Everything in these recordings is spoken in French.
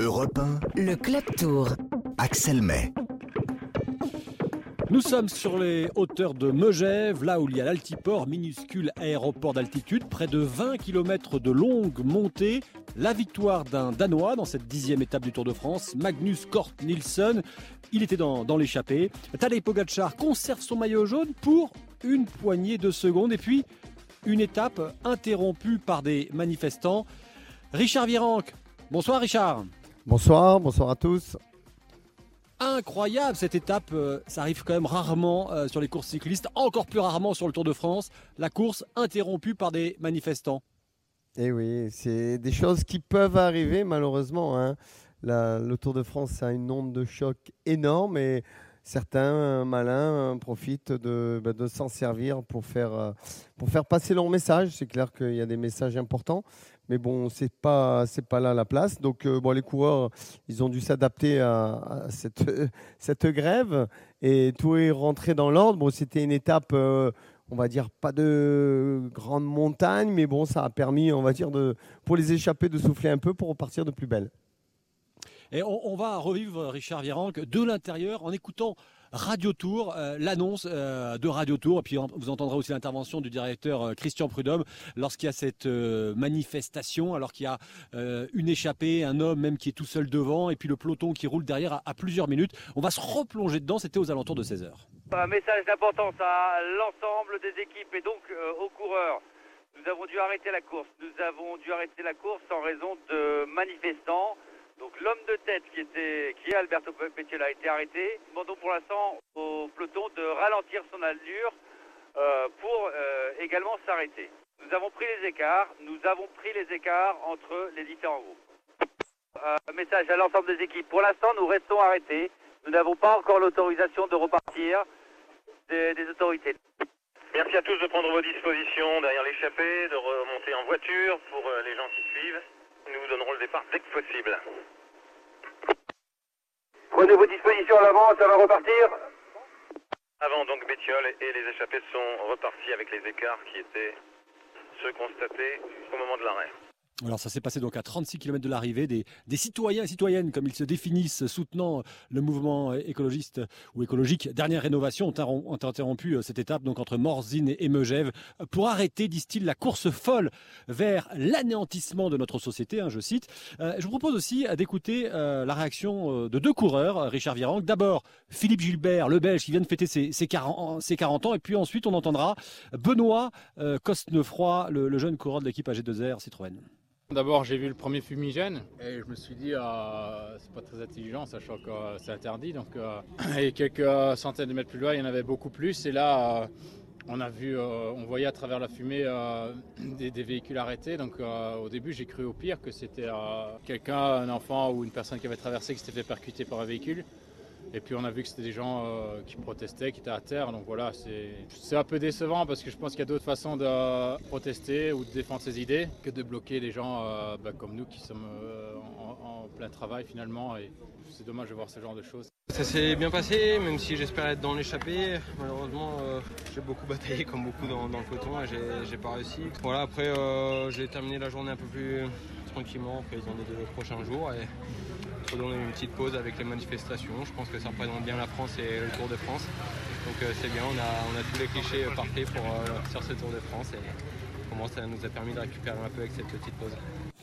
Europe 1, Le Club Tour. Axel May. Nous sommes sur les hauteurs de Megève, là où il y a l'Altiport, minuscule aéroport d'altitude, près de 20 km de longue montée. La victoire d'un Danois dans cette dixième étape du Tour de France, Magnus Kort Nielsen. Il était dans, dans l'échappée. Tadej Pogacar conserve son maillot jaune pour une poignée de secondes. Et puis, une étape interrompue par des manifestants. Richard Virenque. Bonsoir Richard. Bonsoir, bonsoir à tous. Incroyable cette étape, euh, ça arrive quand même rarement euh, sur les courses cyclistes, encore plus rarement sur le Tour de France. La course interrompue par des manifestants. Et oui, c'est des choses qui peuvent arriver malheureusement. hein. La- le Tour de France a une onde de choc énorme et certains euh, malins profitent de, bah, de s'en servir pour faire, pour faire passer leur message. C'est clair qu'il y a des messages importants, mais bon, c'est pas pas là la place. Donc euh, bon, les coureurs, ils ont dû s'adapter à, cette grève et tout est rentré dans l'ordre. C'était une étape. euh, on va dire pas de grande montagne, mais bon, ça a permis, on va dire, de, pour les échapper de souffler un peu pour repartir de plus belle. Et on, on va revivre Richard Virenque de l'intérieur en écoutant Radio Tour, euh, l'annonce euh, de Radio Tour. Et puis vous entendrez aussi l'intervention du directeur euh, Christian Prudhomme lorsqu'il y a cette manifestation, alors qu'il y a une échappée, un homme même qui est tout seul devant, et puis le peloton qui roule derrière à, à plusieurs minutes. On va se replonger dedans, c'était aux alentours de 16 heures. Un message d'importance à l'ensemble des équipes et donc aux coureurs. Nous avons dû arrêter la course. Nous avons dû arrêter la course en raison de manifestants. L'homme de tête qui était, qui est Alberto Pettiel a été arrêté. Demandons pour l'instant au peloton de ralentir son allure euh, pour euh, également s'arrêter. Nous avons pris les écarts. Nous avons pris les écarts entre les différents groupes. Euh, message à l'ensemble des équipes. Pour l'instant, nous restons arrêtés. Nous n'avons pas encore l'autorisation de repartir des, autorités. Merci à tous de prendre vos dispositions derrière l'échappée, de remonter en voiture pour les gens qui suivent. Nous vous donnerons le départ dès que possible. Prenez vos dispositions à l'avant, ça va repartir. Avant donc Bétiol et les échappés sont repartis avec les écarts qui étaient ceux constatés au moment de l'arrêt. Alors ça s'est passé donc à 36 km de l'arrivée, des, citoyens et citoyennes, comme ils se définissent, soutenant le mouvement écologiste ou écologique, dernière rénovation, ont, interrom- ont interrompu euh, cette étape donc entre Morzine et Megève pour arrêter, disent-ils, la course folle vers l'anéantissement de notre société, hein, je cite. Euh, je vous propose aussi euh, d'écouter euh, la réaction euh, de deux coureurs, euh, Richard Virenque. D'abord, Philippe Gilbert, le Belge, qui vient de fêter ses, ses 40, ses 40 ans, et puis ensuite on entendra Benoît euh, Cosnefroy, le, le jeune coureur de l'équipe AG2R Citroën. D'abord, j'ai vu le premier fumigène et je me suis dit, euh, c'est pas très intelligent, sachant que euh, c'est interdit. Donc, euh, et quelques centaines de mètres plus loin, il y en avait beaucoup plus. Et là, euh, on a vu, euh, on voyait à travers la fumée euh, des, des véhicules arrêtés. Donc, euh, au début, j'ai cru au pire que c'était euh, quelqu'un, un enfant ou une personne qui avait traversé, qui s'était fait percuter par un véhicule. Et puis on a vu que c'était des gens euh, qui protestaient, qui étaient à terre. Donc voilà, c'est un peu décevant parce que je pense qu'il y a d'autres façons de protester ou de défendre ses idées que de bloquer des gens euh, bah, comme nous qui sommes euh, en, plein travail finalement. Et c'est dommage de voir ce genre de choses. Ça s'est bien passé, même si j'espérais être dans l'échappée. Malheureusement, euh, j'ai beaucoup bataillé, comme beaucoup dans, le peloton, et j'ai- pas réussi. Voilà, après, euh, j'ai terminé la journée un peu plus tranquillement, en prévision des deux prochains jours. Redonner une petite pause avec les manifestations. Je pense que ça représente bien la France et le Tour de France. Donc euh, c'est bien, on a, a tous les clichés euh, parfaits pour, euh, sur ce Tour de France. Et pour moi, ça nous a permis de récupérer un peu avec cette petite pause.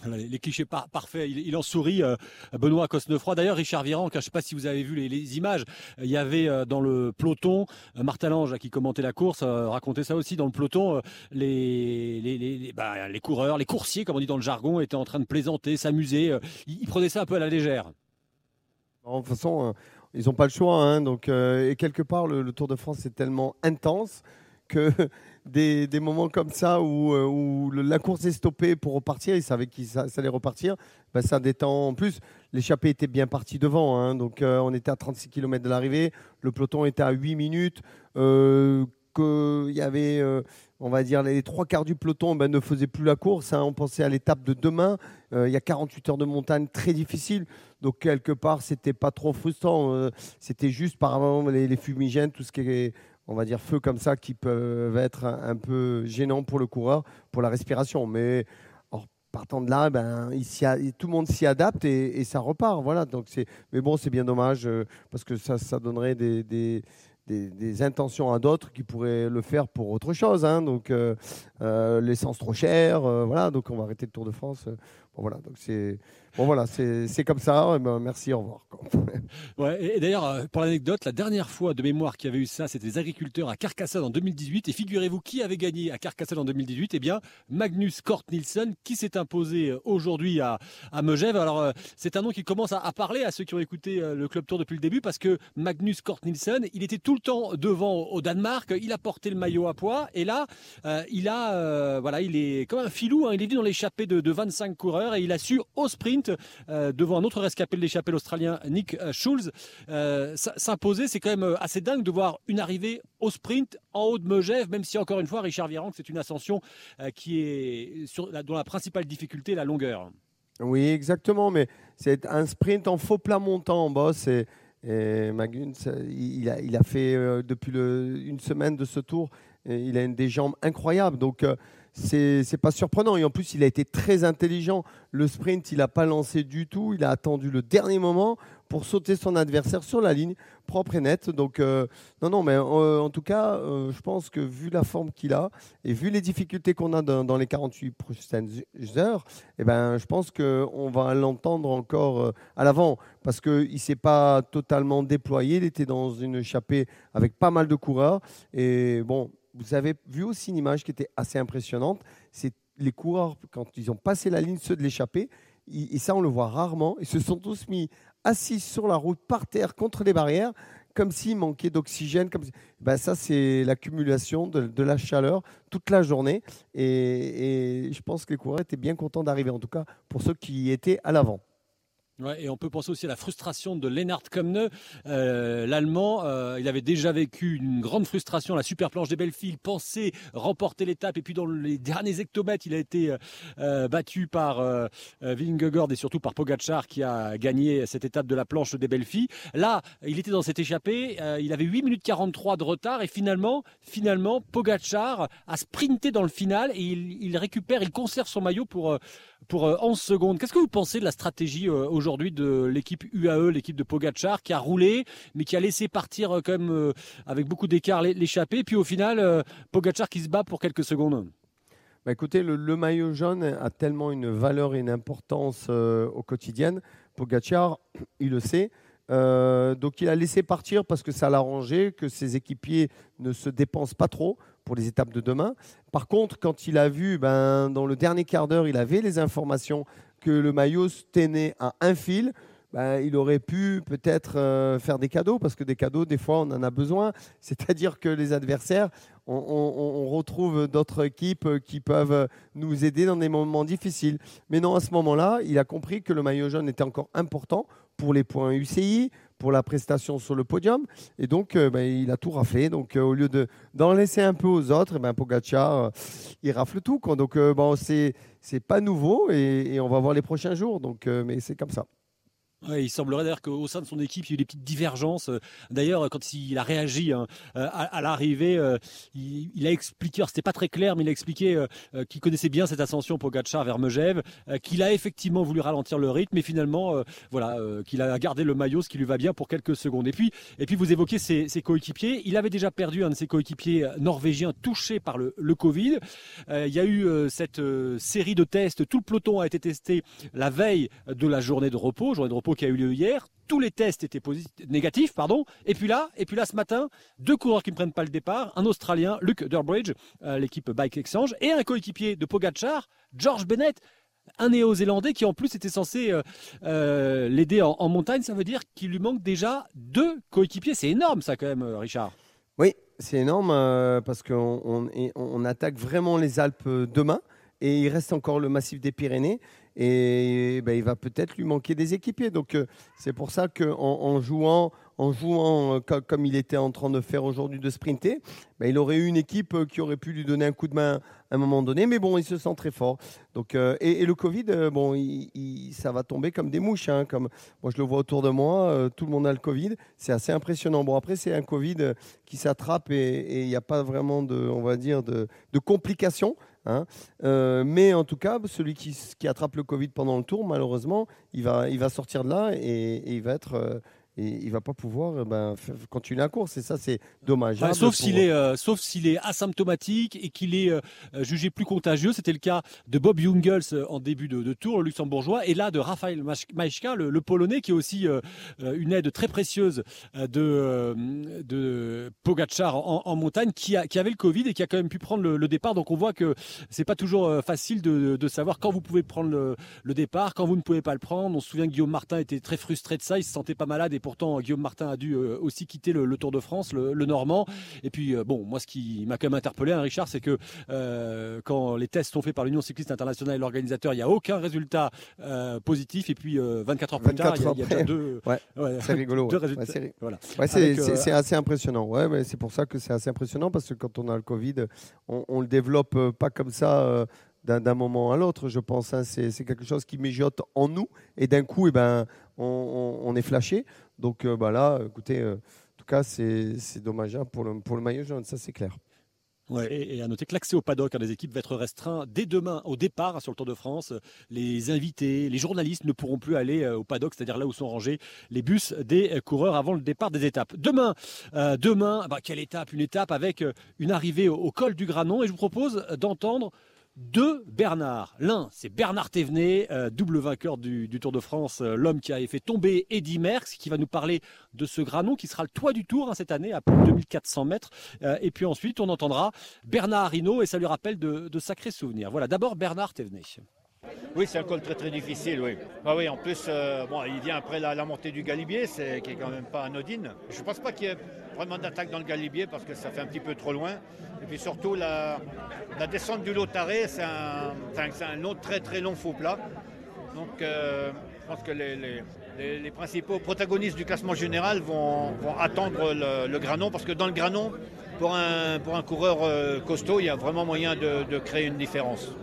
Les clichés par- parfaits, il, en sourit, euh, Benoît Cosnefroy. D'ailleurs, Richard Virenque, je ne sais pas si vous avez vu les, images, euh, il y avait euh, dans le peloton, euh, Martin Lange qui commentait la course, euh, racontait ça aussi, dans le peloton, bah, les coureurs, les coursiers, comme on dit dans le jargon, étaient en train de plaisanter, s'amuser. ils, prenaient ça un peu à la légère. En toute façon, ils n'ont pas le choix. hein, donc, et quelque part, le Tour de France est tellement intense que des, moments comme ça où, euh, la course est stoppée pour repartir, ils savaient que ça, ça allait repartir, ben, ça détend. En plus, l'échappée était bien partie devant. hein, donc, euh, on était à 36 km de l'arrivée. Le peloton était à 8 minutes. Euh, qu'il y avait, euh, on va dire, les trois quarts du peloton ben, ne faisaient plus la course. hein. on pensait à l'étape de demain. Il y a 48 heures de montagne très difficile. Donc, quelque part, c'était pas trop frustrant. c'était juste, par les, les fumigènes, tout ce qui est, on va dire, feu comme ça, qui peuvent être un, peu gênants pour le coureur, pour la respiration. Mais alors, partant de là, ben, tout le monde s'y adapte et, ça repart. Voilà. Donc mais bon, c'est bien dommage parce que ça, ça donnerait des, intentions à d'autres qui pourraient le faire pour autre chose. Hein. donc l'essence trop chère, voilà. Donc on va arrêter le Tour de France. Bon, voilà. Donc c'est Bon voilà, c'est comme ça. Ben, merci, au revoir. Ouais, et, d'ailleurs, euh, pour l'anecdote, la dernière fois de mémoire qu'il y avait eu ça, c'était les agriculteurs à Carcassonne en 2018. Et figurez-vous qui avait gagné à Carcassonne en 2018 Eh bien, Magnus Kort Nielsen, qui s'est imposé euh, aujourd'hui à, à Megève. Alors, euh, c'est un nom qui commence à, parler à ceux qui ont écouté le Club Tour depuis le début, parce que Magnus Kort Nielsen, il était tout temps devant au Danemark. Il a porté le maillot à poids, et là, il a, voilà, il est comme un filou. Hein, il est venu dans l'échappée de, de 25 coureurs et il a su au sprint euh, devant un autre rescapé de l'échappée australien, Nick euh, Schulz. Euh, s'imposer, c'est quand même assez dingue de voir une arrivée au sprint en haut de Megève, même si encore une fois, Richard Virenque, c'est une ascension qui est sur, dont la principale difficulté est la longueur. Oui, exactement, mais c'est un sprint en faux plat montant boss et, et Magnus, il a, fait depuis le, une semaine de ce tour, il a une, des jambes incroyables. Donc, c'est pas surprenant. Et en plus, il a été très intelligent. Le sprint, il n'a pas lancé du tout. Il a attendu le dernier moment pour sauter son adversaire sur la ligne, propre et nette. Donc, euh, non, non, mais euh, en tout cas, euh, je pense que vu la forme qu'il a et vu les difficultés qu'on a dans, les 48 prochaines heures, eh ben, je pense qu'on va l'entendre encore à l'avant parce qu'il ne s'est pas totalement déployé. Il était dans une échappée avec pas mal de coureurs. Et bon, vous avez vu aussi une image qui était assez impressionnante. C'est les coureurs, quand ils ont passé la ligne, ceux de l'échappée, et ça on le voit rarement, ils se sont tous mis assis sur la route, par terre, contre les barrières, comme s'il manquait d'oxygène. Comme ben ça, c'est l'accumulation de, la chaleur toute la journée. Et je pense que les coureurs étaient bien contents d'arriver, en tout cas pour ceux qui étaient à l'avant. Et on peut penser aussi à la frustration de Lennart Komne, euh, l'Allemand. Euh, il avait déjà vécu une grande frustration à la super planche des Belfi. Il pensait remporter l'étape et puis dans les derniers hectomètres, il a été euh, battu par Vingegaard et surtout par Pogacar qui a gagné cette étape de la planche des Belfi. Là, il était dans cette échappée. il avait 8 minutes 43 de retard et finalement, finalement, Pogacar a sprinté dans le final et il, il récupère, il conserve son maillot pour pour 11 secondes. Qu'est-ce que vous pensez de la stratégie aujourd'hui? Aujourd'hui de l'équipe UAE, l'équipe de Pogachar, qui a roulé, mais qui a laissé partir euh, quand même euh, avec beaucoup d'écart l'échappée. Puis au final, euh, Pogachar qui se bat pour quelques secondes. Bah écoutez, le, maillot jaune a tellement une valeur et une importance au quotidien. Pogachar, il le sait. donc il a laissé partir parce que ça l'arrangeait, que ses équipiers ne se dépensent pas trop pour les étapes de demain. Par contre, quand il a vu, ben, dans le dernier quart d'heure, il avait les informations que le maillot tenait à un fil, ben, il aurait pu peut-être euh, faire des cadeaux, parce que des cadeaux, des fois, on en a besoin. C'est-à-dire que les adversaires, on, retrouve d'autres équipes qui peuvent nous aider dans des moments difficiles. Mais non, à ce moment-là, il a compris que le maillot jaune était encore important pour les points UCI, pour la prestation sur le podium. Et donc, euh, ben, il a tout raflé. Donc, euh, au lieu d'en laisser un peu aux autres, ben, Pogacar, il rafle tout. Donc, bon, c'est c'est pas nouveau et, on va voir les prochains jours. Donc, euh, mais c'est comme ça il semblerait d'ailleurs qu'au sein de son équipe, il y a eu des petites divergences. D'ailleurs, quand il a réagi hein, euh, à, l'arrivée, euh, il, a expliqué, c'était pas très clair, mais il a expliqué euh, qu'il connaissait bien cette ascension pour Gatchar vers Megève, qu'il a effectivement voulu ralentir le rythme, mais finalement, voilà, qu'il a gardé le maillot, ce qui lui va bien pour quelques secondes. Et puis, et puis vous évoquez ses, coéquipiers. Il avait déjà perdu un de ses coéquipiers norvégiens touché par le, le Covid. il y a eu cette série de tests. Tout le peloton a été testé la veille de la journée de repos, journée de repos qui a eu lieu hier. Tous les tests étaient négatifs, pardon. Et puis là, et puis là ce matin, deux coureurs qui ne prennent pas le départ, un Australien, Luke Durbridge, euh, l'équipe Bike Exchange, et un coéquipier de Pogachar, George Bennett, un néo-zélandais qui en plus était censé euh, euh, l'aider en, montagne. Ça veut dire qu'il lui manque déjà deux coéquipiers. C'est énorme ça quand même, Richard. Oui, c'est énorme parce qu'on on attaque vraiment les Alpes demain et il reste encore le massif des Pyrénées et ben, il va peut-être lui manquer des équipiers. Donc euh, c'est pour ça qu'en en jouant, en jouant euh, comme il était en train de faire aujourd'hui de sprinter, ben, il aurait eu une équipe euh, qui aurait pu lui donner un coup de main à un moment donné. Mais bon, il se sent très fort. Donc, et, le Covid, bon, ça va tomber comme des mouches. Hein, comme moi, je le vois autour de moi, tout le monde a le Covid. C'est assez impressionnant. Bon, après, c'est un Covid qui s'attrape et il n'y a pas vraiment de, on va dire, de complications. Hein. Euh, mais en tout cas, celui qui, attrape le Covid pendant le tour, malheureusement, il va, sortir de là et, et il va être il va pas pouvoir euh, ben, continuer la course. Et ça, c'est dommage. Sauf s'il est, euh, sauf s'il est asymptomatique et qu'il est euh, jugé plus contagieux. C'était le cas de Bob Jungels en début de, de tour, le luxembourgeois, et là de Mach- Majka, le, le polonais, qui est aussi euh, une aide très précieuse de, de Pogacar en, en montagne, qui, a, qui avait le Covid et qui a quand même pu prendre le, le départ. Donc on voit que c'est pas toujours facile de, de savoir quand vous pouvez prendre le, le départ, quand vous ne pouvez pas le prendre. On se souvient que Guillaume Martin était très frustré de ça, il se sentait pas malade et pourtant Guillaume Martin a dû euh, aussi quitter le, le Tour de France, le, le Normand. Et puis euh, bon, moi ce qui m'a quand même interpellé, hein, Richard, c'est que euh, quand les tests sont faits par l'Union cycliste internationale et l'organisateur, il n'y a aucun résultat euh, positif. Et puis euh, 24 heures plus 24 tard, il y a- il y, a déjà après. deux, Ouais, ouais, C'est rigolo. deux ouais. résultats. Voilà. Ouais, c'est assez impressionnant. Ouais, mais c'est pour ça que c'est assez impressionnant parce que quand on a le Covid, on, on le développe pas comme ça d'un moment à l'autre. Je pense hein. c'est c'est quelque chose qui mijote en nous et d'un coup, eh ben, on, on- on est flashé. Donc euh, bah là, écoutez, euh, en tout cas, c'est c'est dommage hein, pour, le, pour le maillot jaune, ça c'est clair. Ouais, et, et à noter que l'accès au paddock hein, des équipes va être restreint dès demain au départ hein, sur le Tour de France. Les invités, les journalistes ne pourront plus aller euh, au paddock, c'est-à-dire là où sont rangés les bus des euh, coureurs avant le départ des étapes. Demain, euh, demain, bah, quelle étape? Une étape avec une arrivée au, au col du Granon. Et je vous propose d'entendre deux Bernard. L'un, c'est Bernard Thévenet, euh, double vainqueur du, Tour de France, euh, l'homme qui avait fait tomber Eddy Merckx, qui va nous parler de ce Granon qui sera le toit du Tour hein, cette année à plus de 2400 mètres. Euh, et puis ensuite, on entendra Bernard Hinault et ça lui rappelle de, de sacrés souvenirs. Voilà, d'abord Bernard Thévenet. Oui, c'est un col très très difficile, oui. Ah oui, en plus, euh, bon, il vient après la, montée du Galibier, c'est, qui est quand même pas anodine. Je ne pense pas qu'il y ait vraiment d'attaque dans le Galibier parce que ça fait un petit peu trop loin. Et puis surtout, la, descente du Lotaré, c'est un, un très très long faux plat. Donc, euh, je pense que les, principaux protagonistes du classement général vont, attendre le, Granon parce que dans le Granon, pour un, pour un coureur euh, costaud, il y a vraiment moyen de créer une différence.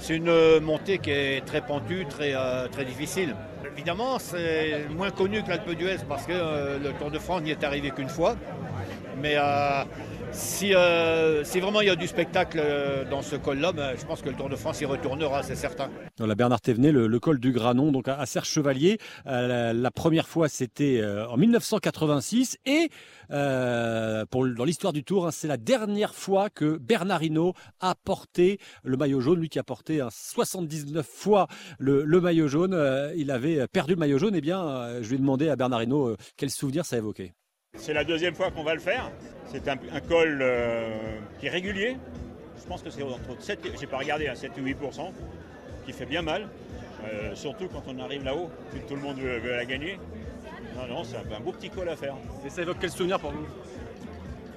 C'est une montée qui est très pentue, très, euh, très difficile. Évidemment, c'est moins connu que l'Alpe d'Huez parce que euh, le Tour de France n'y est arrivé qu'une fois. Mais euh, si, euh, si vraiment il y a du spectacle euh, dans ce col-là, ben, je pense que le Tour de France y retournera, c'est certain. Voilà, Bernard Thévenet, le, col du Granon, donc à, Serre-Chevalier. Euh, la, première fois, c'était en 1986. Et dans l'histoire du Tour, hein, c'est la dernière fois que Bernard Hinault a porté le maillot jaune. Lui qui a porté hein, 79 fois le, maillot jaune. Il avait perdu le maillot jaune. Eh bien, je lui ai demandé à Bernard Hinault quel souvenir ça évoquait. C'est la deuxième fois qu'on va le faire. C'est un, un col euh, qui est régulier. Je pense que c'est entre 7, et- j'ai pas regardé, à 7 ou 8% qui fait bien mal. Euh, surtout quand on arrive là-haut, tout le monde veut, veut la gagner. Non, non, c'est un, un beau petit col à faire. Et ça évoque quel souvenir pour vous?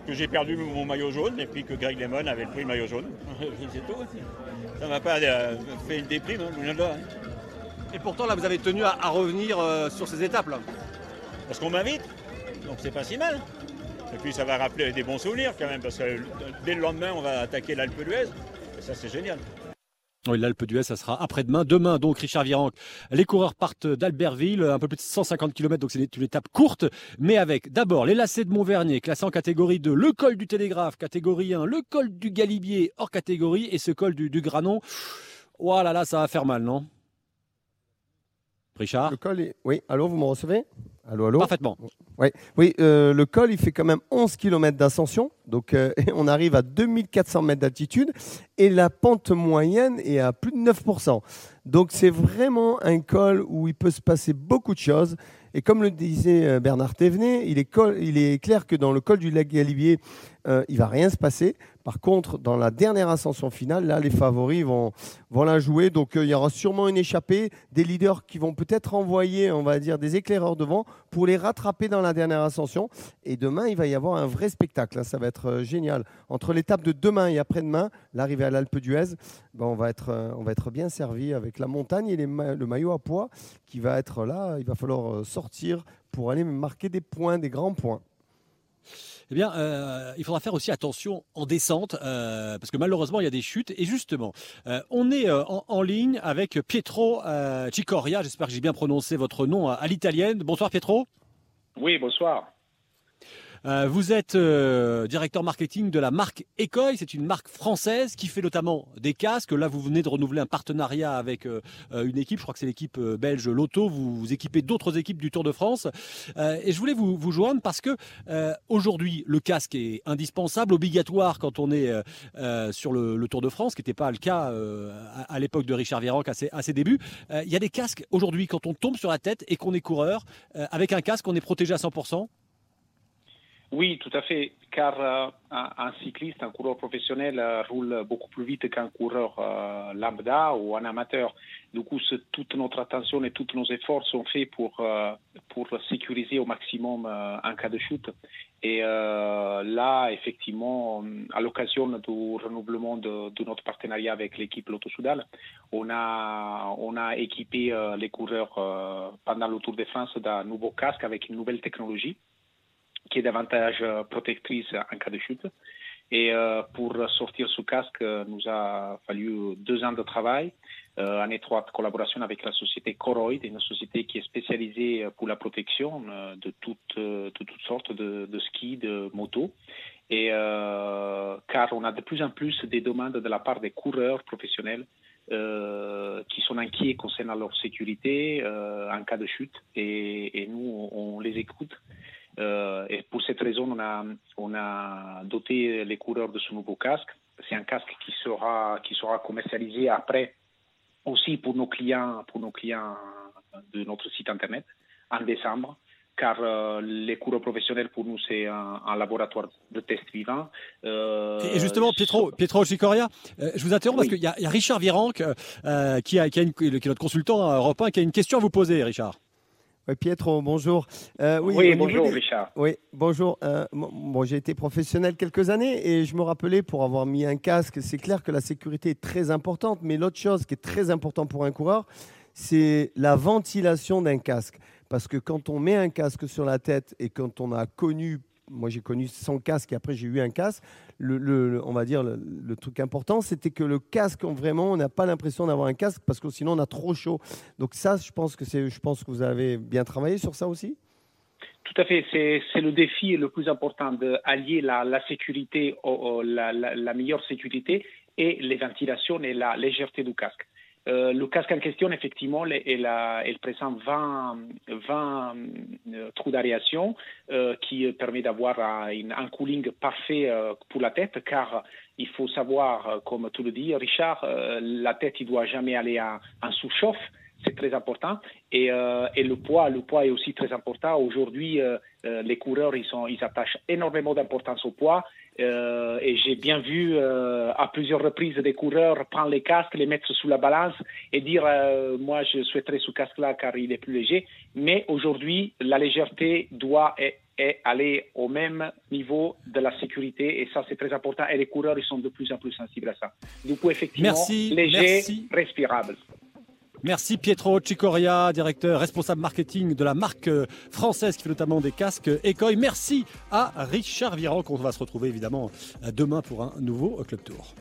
Que j'ai perdu mon maillot jaune et puis que Greg Lemon avait pris le maillot jaune. c'est tout. Ça m'a pas euh, fait une déprime, hein, là, hein. Et pourtant, là, vous avez tenu à, à revenir euh, sur ces étapes-là. Parce qu'on m'invite, donc c'est pas si mal. Et puis ça va rappeler des bons souvenirs quand même, parce que dès le lendemain, on va attaquer l'Alpe d'Huez. Et ça, c'est génial. Oui, l'Alpe d'Huez, ça sera après-demain. Demain, donc, Richard Virenque, les coureurs partent d'Albertville, un peu plus de 150 km, donc c'est une étape courte, mais avec d'abord les lacets de Montvernier, classé en catégorie 2, le col du Télégraphe, catégorie 1, le col du Galibier, hors catégorie, et ce col du, du Granon. Voilà, là, ça va faire mal, non? Richard? Le col, est- oui, allô, vous me recevez? Allô, allô Parfaitement. Oui, oui euh, le col, il fait quand même 11 km d'ascension. Donc, euh, on arrive à 2400 mètres d'altitude. Et la pente moyenne est à plus de 9%. Donc, c'est vraiment un col où il peut se passer beaucoup de choses. Et comme le disait euh, Bernard Thévenet, il est, col- il est clair que dans le col du lac Galibier, euh, il va rien se passer. Par contre, dans la dernière ascension finale, là, les favoris vont, vont la jouer. Donc, euh, il y aura sûrement une échappée, des leaders qui vont peut-être envoyer, on va dire, des éclaireurs devant pour les rattraper dans la dernière ascension. Et demain, il va y avoir un vrai spectacle. hein. Ça va être euh, génial. Entre l'étape de demain et après-demain, l'arrivée à l'Alpe d'Huez, ben, on, va être, euh, bien servi avec la montagne et le maillot à poids qui va être là. Il va falloir sortir pour aller marquer des points, des grands points. Eh bien, euh, il faudra faire aussi attention en descente, euh, parce que malheureusement, il y a des chutes. Et justement, euh, on est en, ligne avec Pietro Cicoria. J'espère que j'ai bien prononcé votre nom à, à l'italienne. Bonsoir Pietro. Oui, bonsoir. Euh, vous êtes euh, directeur marketing de la marque Ecoy. C'est une marque française qui fait notamment des casques. Là, vous venez de renouveler un partenariat avec euh, une équipe. Je crois que c'est l'équipe belge Lotto. Vous, équipez d'autres équipes du Tour de France. Et je voulais vous, joindre parce que aujourd'hui, le casque est indispensable, obligatoire quand on est sur le, Tour de France, ce qui n'était pas le cas à, l'époque de Richard Virenque à ses, débuts. Il y a des casques aujourd'hui quand on tombe sur la tête et qu'on est coureur. avec un casque, on est protégé à 100%. Oui, tout à fait, car euh, un, cycliste, un coureur professionnel euh, roule beaucoup plus vite qu'un coureur euh, lambda ou un amateur. Du coup, toute notre attention et tous nos efforts sont faits pour, pour sécuriser au maximum un cas de chute. Et là, effectivement, à l'occasion du renouvellement de, notre partenariat avec l'équipe Lotto Soudal, on a, on a équipé les coureurs pendant le Tour de France d'un nouveau casque avec une nouvelle technologie qui est davantage euh, protectrice en cas de chute. Et euh, pour sortir ce casque, nous a fallu deux ans de travail euh, en étroite collaboration avec la société Coroid, une société qui est spécialisée pour la protection de, toutes, de toutes sortes de, skis, de motos. Et euh, car on a de plus en plus des demandes de la part des coureurs professionnels euh, qui sont inquiets concernant leur sécurité euh, en cas de chute. Et, et nous, on les écoute. Euh, et pour cette raison, on a, on a doté les coureurs de ce nouveau casque. C'est un casque qui sera, qui sera commercialisé après aussi pour nos clients, pour nos clients de notre site internet en décembre. Car euh, les coureurs professionnels, pour nous, c'est un, un laboratoire de tests vivants. Euh, Et justement, Pietro, Pietro Cicoria, euh, je vous interromps Oui. parce qu'il y, a- il y a Richard Virenque euh, qui, a, qui, a une- qui est notre consultant 1, qui a une question à vous poser, Richard. Ouais, Pietro, bonjour. Euh, Oui, bonjour des- Richard. Oui, bonjour. Euh, bon, j'ai été professionnel quelques années et je me rappelais pour avoir mis un casque, c'est clair que la sécurité est très importante, mais l'autre chose qui est très important pour un coureur, c'est la ventilation d'un casque. Parce que quand on met un casque sur la tête et quand on a connu, moi j'ai connu sans casque et après j'ai eu un casque, le, on va dire le, truc important, c'était que le casque, vraiment, on n'a pas l'impression d'avoir un casque parce que sinon on a trop chaud. Donc ça, je pense que c'est, je pense que vous avez bien travaillé sur ça aussi? Tout à fait, c'est le défi le plus important d'allier la, la sécurité, la- la meilleure sécurité et les ventilations et la légèreté du casque. Euh, le casque en question, effectivement, il présente 20, 20 euh, trous d'aération euh, qui permet d'avoir un cooling parfait euh, pour la tête, car il faut savoir, euh, comme tu le dis, Richard, euh, la tête ne doit jamais aller en, en sous-chauffe, c'est très important. Et, euh, et le poids, le poids est aussi très important. Aujourd'hui, euh, euh, les coureurs, ils, sont, ils attachent énormément d'importance au poids. Et j'ai bien vu à plusieurs reprises des coureurs prendre les casques, les mettre sous la balance et dire moi je souhaiterais ce casque-là car il est plus léger. Mais aujourd'hui, la légèreté doit et- et aller au même niveau de la sécurité et ça c'est très important. Et les coureurs ils sont de plus en plus sensibles à ça. Du coup effectivement Merci, léger, merci. respirable. Merci Pietro Cicoria, directeur responsable marketing de la marque euh, française qui fait notamment des casques Ecoy. Merci à Richard Virenque. On va se retrouver évidemment euh, demain pour un nouveau Club Tour.